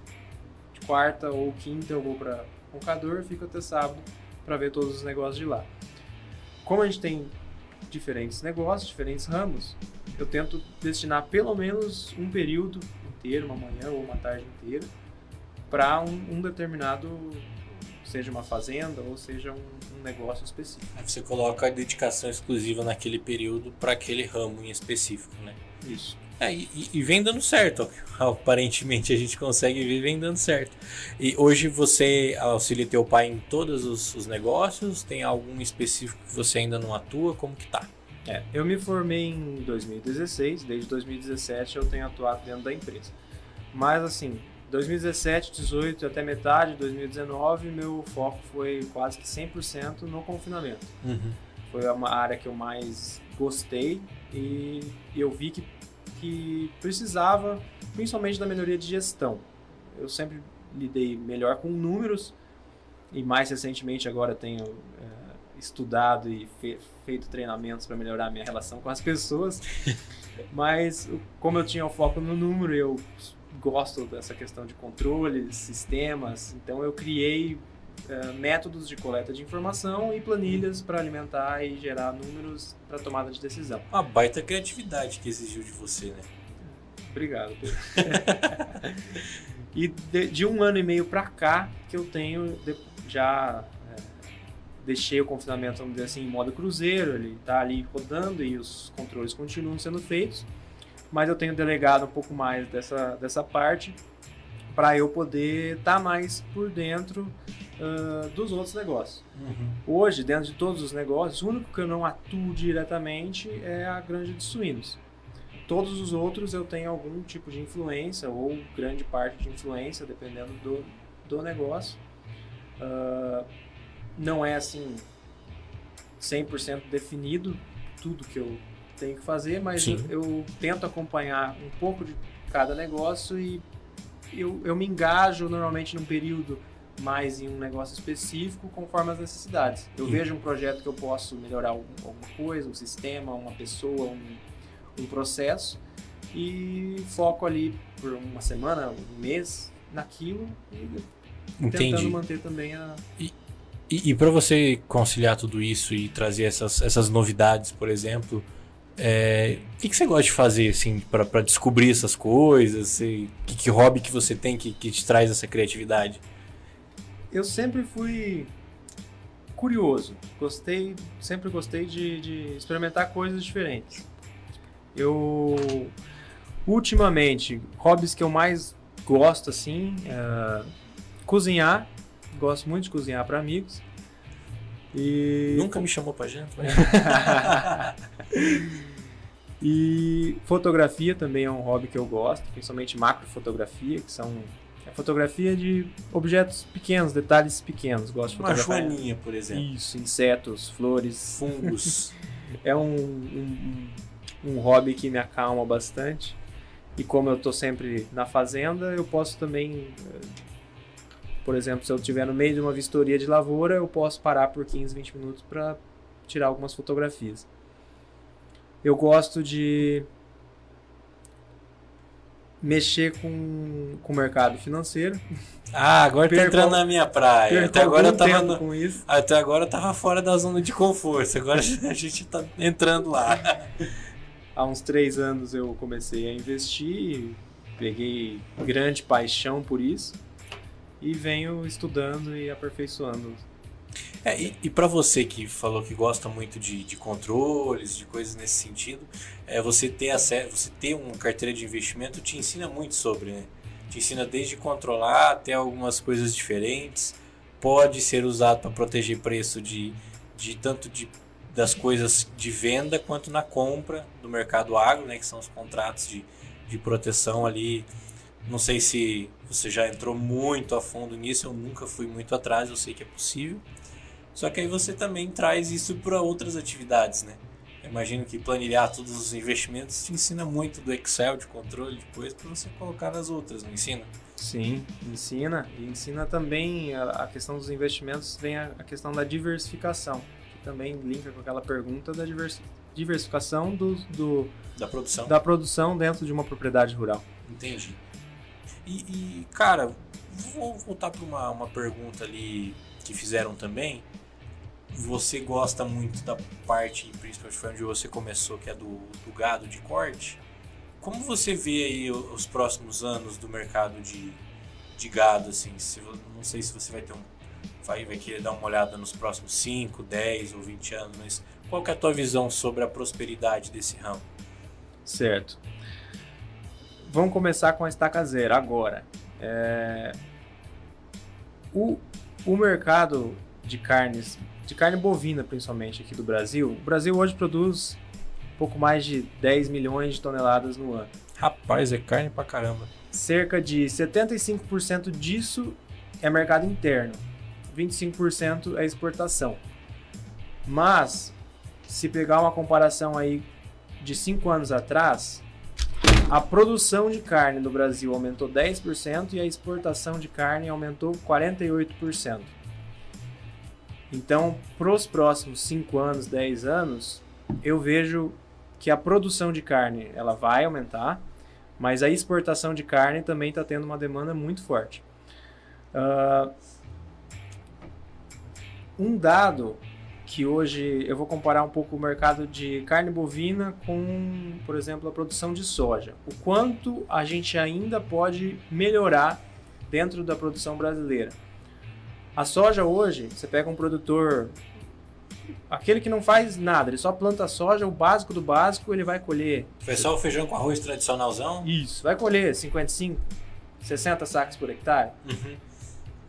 de quarta ou quinta eu vou para Roncador, fico até sábado para ver todos os negócios de lá. Como a gente tem diferentes negócios, diferentes ramos, eu tento destinar pelo menos um período uma manhã ou uma tarde inteira, para um, um, determinado, seja uma fazenda ou seja um, um, negócio específico. Aí você coloca a dedicação exclusiva naquele período para aquele ramo em específico, né? Isso. É, e, e, vem dando certo. Aparentemente a gente consegue ver vem dando certo. E hoje você auxilia teu pai em todos os, os negócios? Tem algum específico que você ainda não atua? Como que tá? É, eu me formei em 2016, desde 2017 eu tenho atuado dentro da empresa. Mas assim, 2017, 18 até metade de 2019, meu foco foi quase que 100% no confinamento. Uhum. Foi uma área que eu mais gostei e eu vi que, que precisava, principalmente da melhoria de gestão. Eu sempre lidei melhor com números e mais recentemente agora tenho é, estudado e fe feito treinamentos para melhorar a minha relação com as pessoas. [LAUGHS] Mas como eu tinha o foco no número, eu gosto dessa questão de controles, sistemas, então eu criei uh, métodos de coleta de informação e planilhas para alimentar e gerar números para tomada de decisão. Uma baita criatividade que exigiu de você, né? Obrigado, Pedro. [LAUGHS] e de, de, um ano e meio para cá que eu tenho já deixei o confinamento, vamos dizer assim, em modo cruzeiro, ele está ali rodando e os controles continuam sendo feitos, mas eu tenho delegado um pouco mais dessa, dessa parte para eu poder estar tá mais por dentro uh, dos outros negócios. Uhum. Hoje, dentro de todos os negócios, o único que eu não atuo diretamente é a granja de suínos. Todos os outros eu tenho algum tipo de influência ou grande parte de influência, dependendo do, do negócio. Uh, não é assim 100% definido tudo que eu tenho que fazer, mas eu, eu, tento acompanhar um pouco de cada negócio e eu, eu me engajo normalmente num período mais em um negócio específico conforme as necessidades. Eu Sim. vejo um projeto que eu posso melhorar alguma coisa, um sistema, uma pessoa, um, um processo e foco ali por uma semana, um mês naquilo e Entendi. tentando manter também a. E, e, e para você conciliar tudo isso e trazer essas, essas novidades, por exemplo, é, o que, que, você gosta de fazer assim para descobrir essas coisas? que, que, hobby que você tem que, que te traz essa criatividade? Eu sempre fui curioso. Gostei, sempre gostei de, de experimentar coisas diferentes. Eu ultimamente hobbies que eu mais gosto assim, é cozinhar Gosto muito de cozinhar para amigos. E... Nunca me chamou pra janta? [LAUGHS] E fotografia também é um hobby que eu gosto, principalmente macrofotografia, que são é fotografia de objetos pequenos, detalhes pequenos. Gosto de Uma joaninha, por exemplo. Isso, insetos, flores, fungos. [LAUGHS] é um, um, um hobby que me acalma bastante. E como eu estou sempre na fazenda, eu posso também eh, por exemplo, se eu estiver no meio de uma vistoria de lavoura, eu posso parar por 15, 20 minutos para tirar algumas fotografias. Eu gosto de mexer com, com o mercado financeiro. [LAUGHS] Ah, agora tá entrando na minha praia. Até agora eu tava no, com isso. Até agora eu tava fora da zona de conforto. Agora [LAUGHS] a gente tá entrando lá. [LAUGHS] Há uns três anos eu comecei a investir, peguei grande paixão por isso e venho estudando e aperfeiçoando. É, e, e para você que falou que gosta muito de, de controles, de coisas nesse sentido, é, você ter acesso, você ter uma carteira de investimento te ensina muito sobre, né? Te ensina desde controlar até algumas coisas diferentes. Pode ser usado para proteger preço de, de tanto de, das coisas de venda quanto na compra do mercado agro, né, que são os contratos de, de proteção ali. Não sei se você já entrou muito a fundo nisso, eu nunca fui muito atrás, eu sei que é possível. Só que aí você também traz isso para outras atividades, né? Eu imagino que planilhar todos os investimentos te ensina muito do Excel de controle depois para você colocar nas outras, não ensina? Sim, ensina. E ensina também a, questão dos investimentos, vem a, questão da diversificação, que também linka com aquela pergunta da divers, diversificação do, do, da, produção. da produção dentro de uma propriedade rural. Entendi. E, e cara, vou voltar para uma, uma pergunta ali que fizeram também você gosta muito da parte, principalmente foi onde você começou, que é do, do gado de corte. Como você vê aí os próximos anos do mercado de, de gado, assim? Se, não sei se você vai ter um. Vai, vai querer dar uma olhada nos próximos 5, 10 ou 20 anos, mas qual é a tua visão sobre a prosperidade desse ramo? Certo. Vamos começar com a estaca zero agora. É... O, o mercado de carnes de carne bovina, principalmente aqui do Brasil. O Brasil hoje produz pouco mais de 10 milhões de toneladas no ano. Rapaz, é carne pra caramba. Cerca de 75% disso é mercado interno, 25% é exportação. Mas, se pegar uma comparação aí de 5 anos atrás, a produção de carne no Brasil aumentou 10% e a exportação de carne aumentou 48%. Então, para os próximos 5 anos, 10 anos, eu vejo que a produção de carne ela vai aumentar, mas a exportação de carne também está tendo uma demanda muito forte. Uh, um dado que hoje eu vou comparar um pouco o mercado de carne bovina com, por exemplo, a produção de soja. O quanto a gente ainda pode melhorar dentro da produção brasileira. A soja hoje, você pega um produtor, aquele que não faz nada, ele só planta soja, o básico do básico, ele vai colher. Foi só o feijão com arroz tradicionalzão? Isso, vai colher 55, 60 sacos por hectare. Uhum.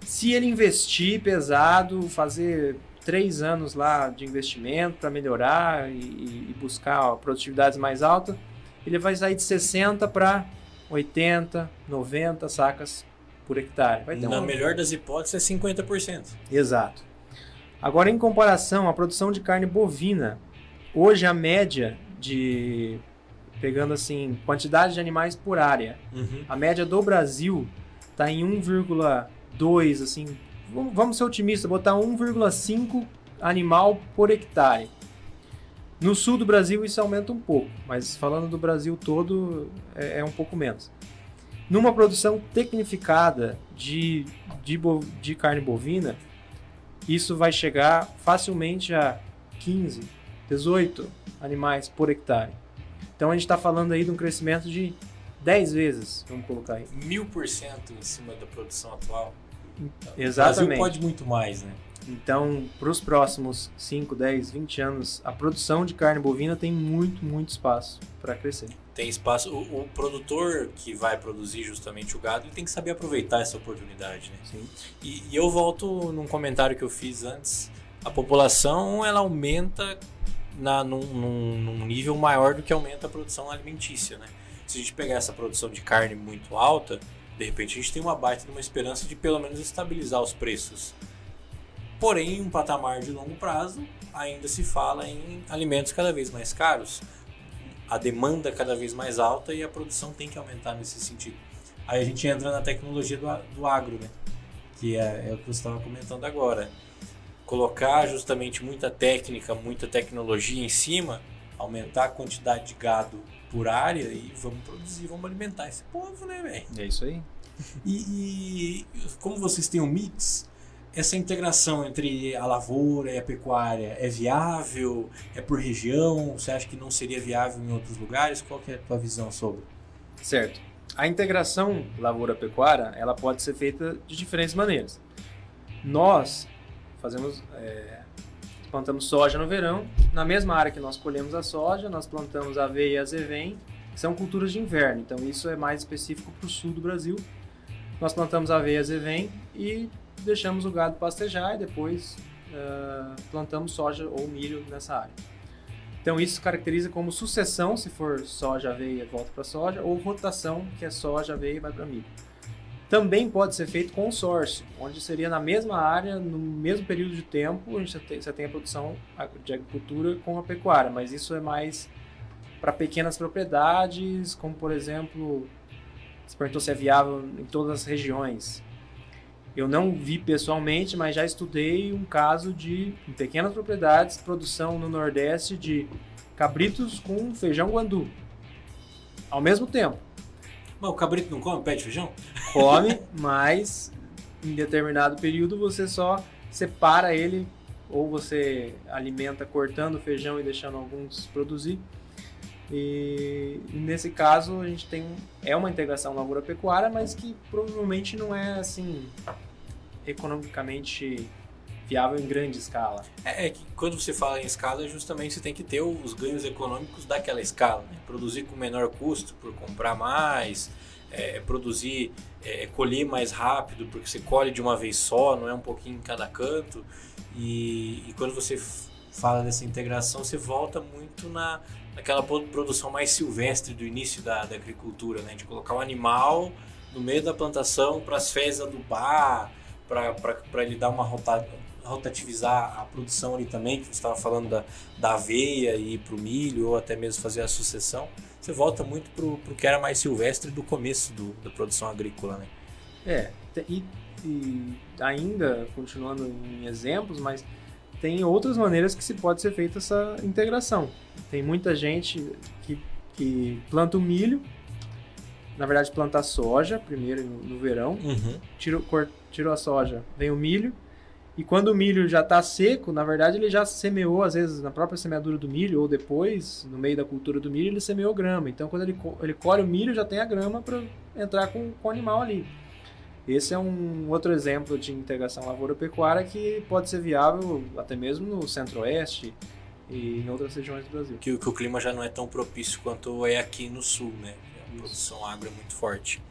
Se ele investir pesado, fazer três anos lá de investimento para melhorar e, e buscar ó, produtividades mais altas, ele vai sair de 60 para 80, 90 sacas por hectare. Vai ter Na uma... melhor das hipóteses é 50%. Exato. Agora, em comparação à produção de carne bovina, hoje a média de. pegando assim, quantidade de animais por área, uhum. a média do Brasil está em 1,2, assim. Vamos ser otimistas, botar 1,5 animal por hectare. No sul do Brasil isso aumenta um pouco, mas falando do Brasil todo é, é um pouco menos. Numa produção tecnificada de, de, de carne bovina, isso vai chegar facilmente a 15, 18 animais por hectare. Então a gente está falando aí de um crescimento de 10 vezes, vamos colocar aí. Mil por cento em cima da produção atual. Exatamente. O Brasil pode muito mais, né? Então, para os próximos 5, 10, 20 anos, a produção de carne bovina tem muito, muito espaço para crescer tem espaço. O, o, produtor que vai produzir justamente o gado, ele tem que saber aproveitar essa oportunidade, né? Sim. E, e, eu volto num comentário que eu fiz antes. A população ela aumenta na, num, num, num nível maior do que aumenta a produção alimentícia, né? Se a gente pegar essa produção de carne muito alta, de repente a gente tem uma baita de uma esperança de pelo menos estabilizar os preços. Porém, em um patamar de longo prazo, ainda se fala em alimentos cada vez mais caros a demanda cada vez mais alta e a produção tem que aumentar nesse sentido. Aí a gente entra na tecnologia do, do agro, né? que é, é o que você estava comentando agora. Colocar justamente muita técnica, muita tecnologia em cima, aumentar a quantidade de gado por área e vamos produzir, vamos alimentar esse povo, né, velho? É isso aí. E, e, como vocês têm um mix, essa integração entre a lavoura e a pecuária é viável? É por região? Você acha que não seria viável em outros lugares? Qual é a tua visão sobre? Certo. A integração lavoura-pecuária ela pode ser feita de diferentes maneiras. Nós fazemos é, plantamos soja no verão. Na mesma área que nós colhemos a soja, nós plantamos aveia e azevém, que são culturas de inverno. Então isso é mais específico para o sul do Brasil. nós plantamos aveia azevém e deixamos o gado pastejar e depois uh, plantamos soja ou milho nessa área. Então isso caracteriza como sucessão, se for soja, aveia, volta para soja, ou rotação, que é soja, aveia e vai para milho. Também pode ser feito consórcio, onde seria na mesma área, no mesmo período de tempo, a gente você tem a produção de agricultura com a pecuária, mas isso é mais para pequenas propriedades, como por exemplo, se perguntou se é viável em todas as regiões. Eu não vi pessoalmente, mas já estudei um caso de, em pequenas propriedades, produção no Nordeste de cabritos com feijão guandu. Ao mesmo tempo. Mas o cabrito não come pé de feijão? [LAUGHS] Come, mas em determinado período você só separa ele ou você alimenta cortando o feijão e deixando alguns produzir. E, nesse caso a gente tem é uma integração lavoura pecuária, mas que provavelmente não é assim economicamente viável em grande escala. É, é, que quando você fala em escala, justamente você tem que ter os ganhos econômicos daquela escala. Né? Produzir com menor custo por comprar mais, é, produzir, é, colher mais rápido, porque você colhe de uma vez só, não é um pouquinho em cada canto. E, e quando você fala dessa integração, você volta muito na, naquela produção mais silvestre do início da, da agricultura, né? de colocar o animal no meio da plantação para as fezes adubar, para ele dar uma rotativizar a produção ali também, que você estava falando da, da aveia e para o milho, ou até mesmo fazer a sucessão, você volta muito para o que era mais silvestre do começo do, da produção agrícola. Né? É, e, e ainda continuando em exemplos, mas tem outras maneiras que se pode ser feita essa integração. Tem muita gente que, que planta o milho, na verdade planta a soja primeiro no, no verão, uhum. tira, tirou a soja, vem o milho. E quando o milho já está seco, na verdade ele já semeou, às vezes na própria semeadura do milho, ou depois, no meio da cultura do milho, ele semeou grama. Então quando ele, ele colhe o milho, já tem a grama para entrar com, com o animal ali. Esse é um outro exemplo de integração lavoura-pecuária que pode ser viável até mesmo no centro-oeste e em outras regiões do Brasil. Que, que, o clima já não é tão propício quanto é aqui no sul, né? A produção agro é muito forte.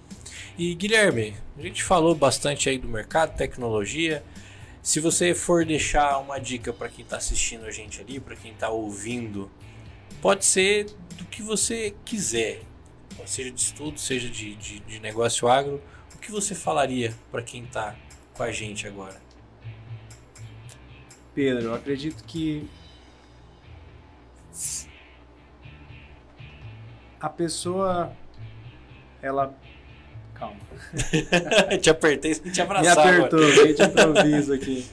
E Guilherme, a gente falou bastante aí do mercado, tecnologia. Se você for deixar uma dica para quem está assistindo a gente ali, para quem está ouvindo, pode ser do que você quiser, seja de estudo, seja de, de, de negócio agro. O que você falaria para quem está com a gente agora? Pedro, eu acredito que a pessoa ela Calma. [LAUGHS] te apertei sem te abraçar. Me apertou, veio de improviso aqui.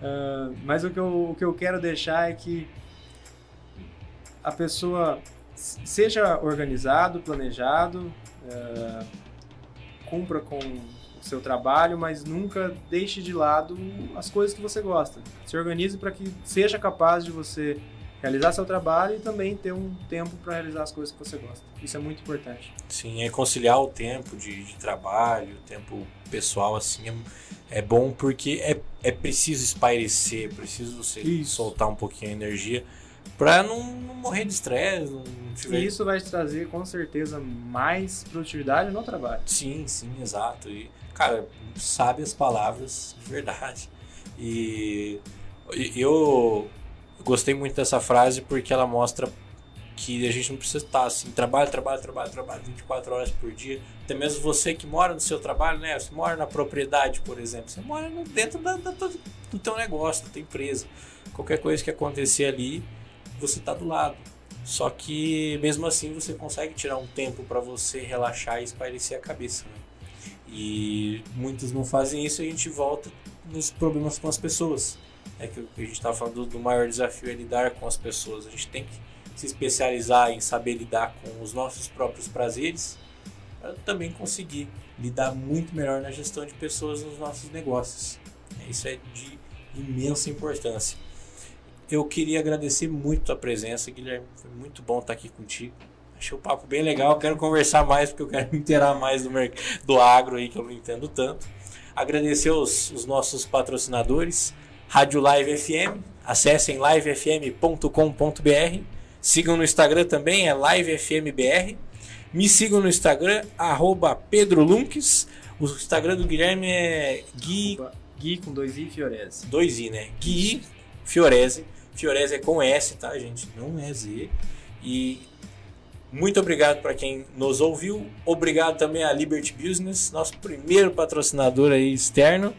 Uh, [LAUGHS] mas o que, eu, o que eu quero deixar é que a pessoa seja organizado, planejado, uh, cumpra com o seu trabalho, mas nunca deixe de lado as coisas que você gosta. Se organize para que seja capaz de você realizar seu trabalho e também ter um tempo para realizar as coisas que você gosta. Isso é muito importante. Sim, é conciliar o tempo de, de trabalho, o tempo pessoal, assim, é, é bom porque é, é preciso espairecer, é preciso você isso. soltar um pouquinho a energia para não, não, morrer de estresse. Tiver... E isso vai te trazer com certeza mais produtividade no trabalho. Sim, sim, exato. E, cara, sabe as palavras de verdade. E eu gostei muito dessa frase porque ela mostra que a gente não precisa estar assim, trabalho, trabalho, trabalho, trabalho 24 horas por dia. Até mesmo você que mora no seu trabalho, né? Você mora na propriedade, por exemplo. Você mora dentro da, da, do teu negócio, da tua empresa. Qualquer coisa que acontecer ali, você está do lado. Só que mesmo assim você consegue tirar um tempo para você relaxar e espairecer a cabeça. Né? E muitos não fazem isso e a gente volta nos problemas com as pessoas é que a gente estava falando do, do maior desafio é lidar com as pessoas. A gente tem que se especializar em saber lidar com os nossos próprios prazeres para também conseguir lidar muito melhor na gestão de pessoas nos nossos negócios. Isso é de imensa importância. Eu queria agradecer muito a presença, Guilherme. Foi muito bom estar aqui contigo. Achei o papo bem legal. Quero conversar mais porque eu quero me inteirar mais do, do agro aí que eu não entendo tanto. Agradecer os, os nossos patrocinadores. Rádio Live FM. Acessem livefm.com.br. Sigam no Instagram também, é LiveFMBR. Me sigam no Instagram, arroba Pedro Lunques. O Instagram do Guilherme é Gui. Gui com dois I e Fiorese. Dois I, né? Gui Fiorese. Fiorese é com S, tá, gente? Não é Z. E muito obrigado para quem nos ouviu. Obrigado também à Liberty Business, nosso primeiro patrocinador aí externo.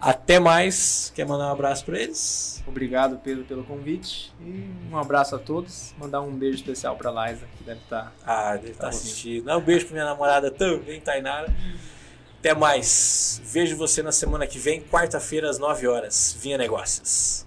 Até mais. Quer mandar um abraço para eles? Obrigado, Pedro, pelo convite. E um abraço a todos. Mandar um beijo especial para Liza, que deve estar. Tá, ah, deve estar tá assistindo. um beijo para minha namorada também, Tainara. Até mais. Vejo você na semana que vem, quarta-feira, às 9 horas. Vinha Negócios.